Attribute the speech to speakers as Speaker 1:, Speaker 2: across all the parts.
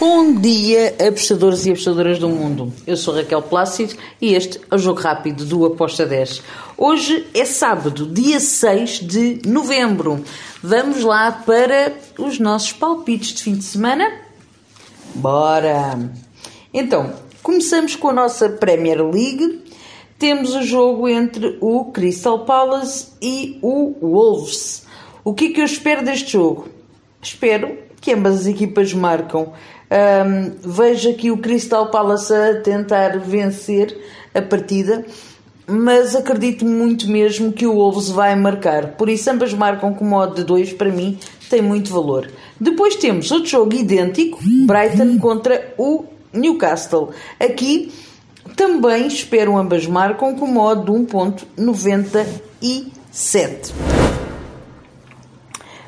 Speaker 1: Bom dia, apostadores e apostadoras do mundo. Eu sou Raquel Plácido e este é o Jogo Rápido do Aposta 10. Hoje é sábado, dia 6 de novembro. Vamos lá para os nossos palpites de fim de semana? Bora! Então, começamos com a nossa Premier League. Temos o jogo entre o Crystal Palace e o Wolves. O que é que eu espero deste jogo? Espero que ambas as equipas marcam. Um, vejo aqui o Crystal Palace a tentar vencer a partida, mas acredito muito mesmo que o Wolves vai marcar. Por isso, ambas marcam com modo de 2, para mim, tem muito valor. Depois temos outro jogo idêntico, Brighton contra o Newcastle. Aqui também espero ambas marcam com modo de 1.97.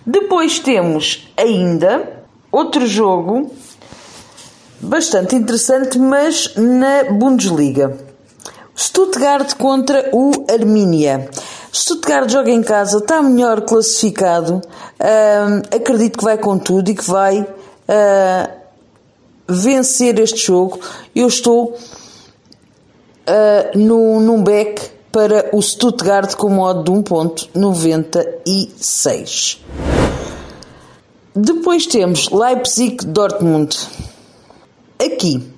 Speaker 1: Depois temos ainda outro jogo bastante interessante, mas na Bundesliga. Stuttgart contra o Arminia. Stuttgart joga em casa, está melhor classificado. Acredito que vai com tudo e que vai uh, vencer este jogo. Eu estou uh, no, num back para o Stuttgart com modo de 1.96. Depois temos Leipzig-Dortmund. Aqui,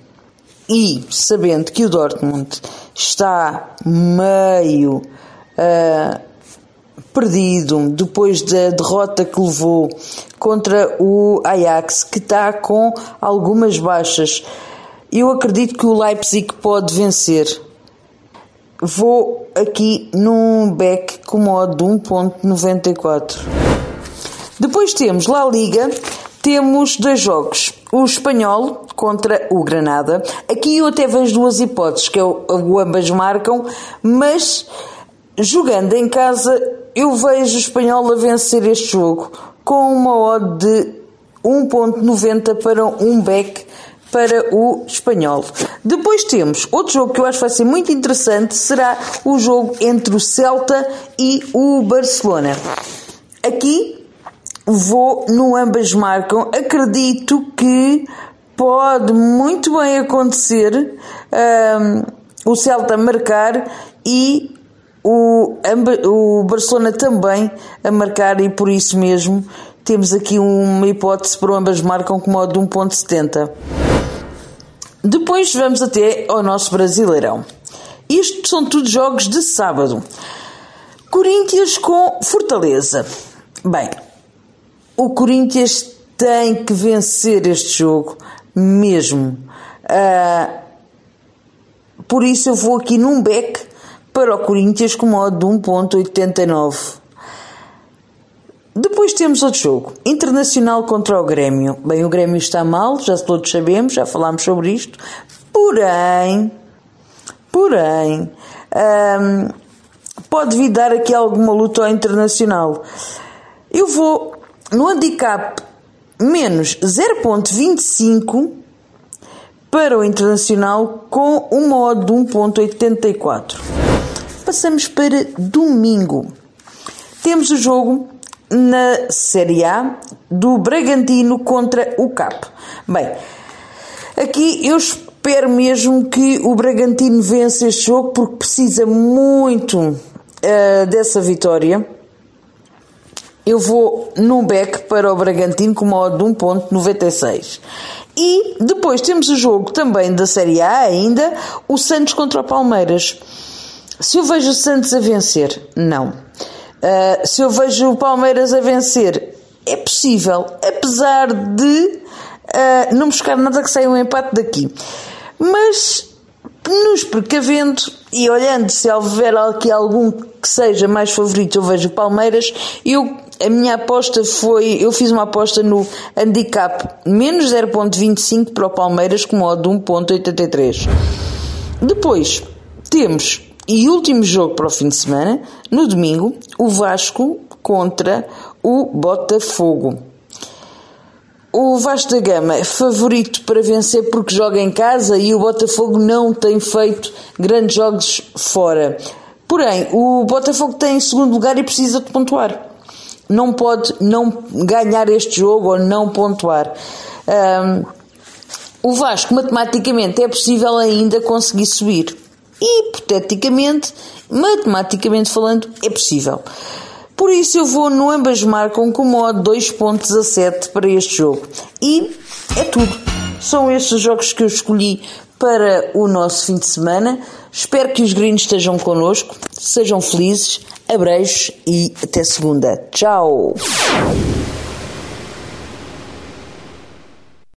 Speaker 1: e sabendo que o Dortmund está meio uh, perdido depois da derrota que levou contra o Ajax, que está com algumas baixas, eu acredito que o Leipzig pode vencer. Vou aqui num back com modo de 1.94. Depois temos La Liga, temos dois jogos. O espanhol contra o Granada. Aqui eu até vejo duas hipóteses, que é o, o ambas marcam, mas jogando em casa eu vejo o espanhol a vencer este jogo com uma odd de 1.90 para um back para o espanhol. Depois temos outro jogo que eu acho que vai ser muito interessante, será o jogo entre o Celta e o Barcelona. Aqui vou no ambas marcam. Acredito que pode muito bem acontecer um, o Celta marcar e o, o Barcelona também a marcar e por isso mesmo temos aqui uma hipótese para ambas marcam com modo de 1.70. Depois vamos até ao nosso Brasileirão. Isto são tudo jogos de sábado. Corinthians com Fortaleza. Bem, o Corinthians tem que vencer este jogo, mesmo. Uh, por isso eu vou aqui num back para o Corinthians com modo de 1.89. Depois temos outro jogo, Internacional contra o Grêmio. Bem, o Grêmio está mal, já todos sabemos, já falámos sobre isto. Porém, porém, um, pode vir dar aqui alguma luta ao Internacional. Eu vou no handicap menos 0.25 para o Internacional com um modo de 1.84. Passamos para domingo. Temos o jogo na Série A do Bragantino contra o Cap. Bem, aqui eu espero mesmo que o Bragantino vença este jogo porque precisa muito uh, dessa vitória eu vou no back para o Bragantino com modo de 1.96. E depois temos o jogo também da Série A ainda, o Santos contra o Palmeiras. Se eu vejo o Santos a vencer, não. Uh, se eu vejo o Palmeiras a vencer, é possível, apesar de uh, não buscar nada que saia um empate daqui. Mas nos precavendo e olhando se houver aqui algum que seja mais favorito, eu vejo Palmeiras, eu a minha aposta foi, eu fiz uma aposta no handicap menos 0.25 para o Palmeiras com modo de 1.83. Depois temos, e último jogo para o fim de semana, no domingo, o Vasco contra o Botafogo. O Vasco da Gama é favorito para vencer porque joga em casa e o Botafogo não tem feito grandes jogos fora. Porém, o Botafogo tem em segundo lugar e precisa de pontuar não pode não ganhar este jogo ou não pontuar. Um, o Vasco, matematicamente, é possível ainda conseguir subir. Hipoteticamente, matematicamente falando, é possível. Por isso eu vou no ambas marcam com modo 2 pontos a 7 para este jogo. E é tudo. São estes os jogos que eu escolhi para o nosso fim de semana. Espero que os gringos estejam connosco, sejam felizes, abreijos e até segunda. Tchau!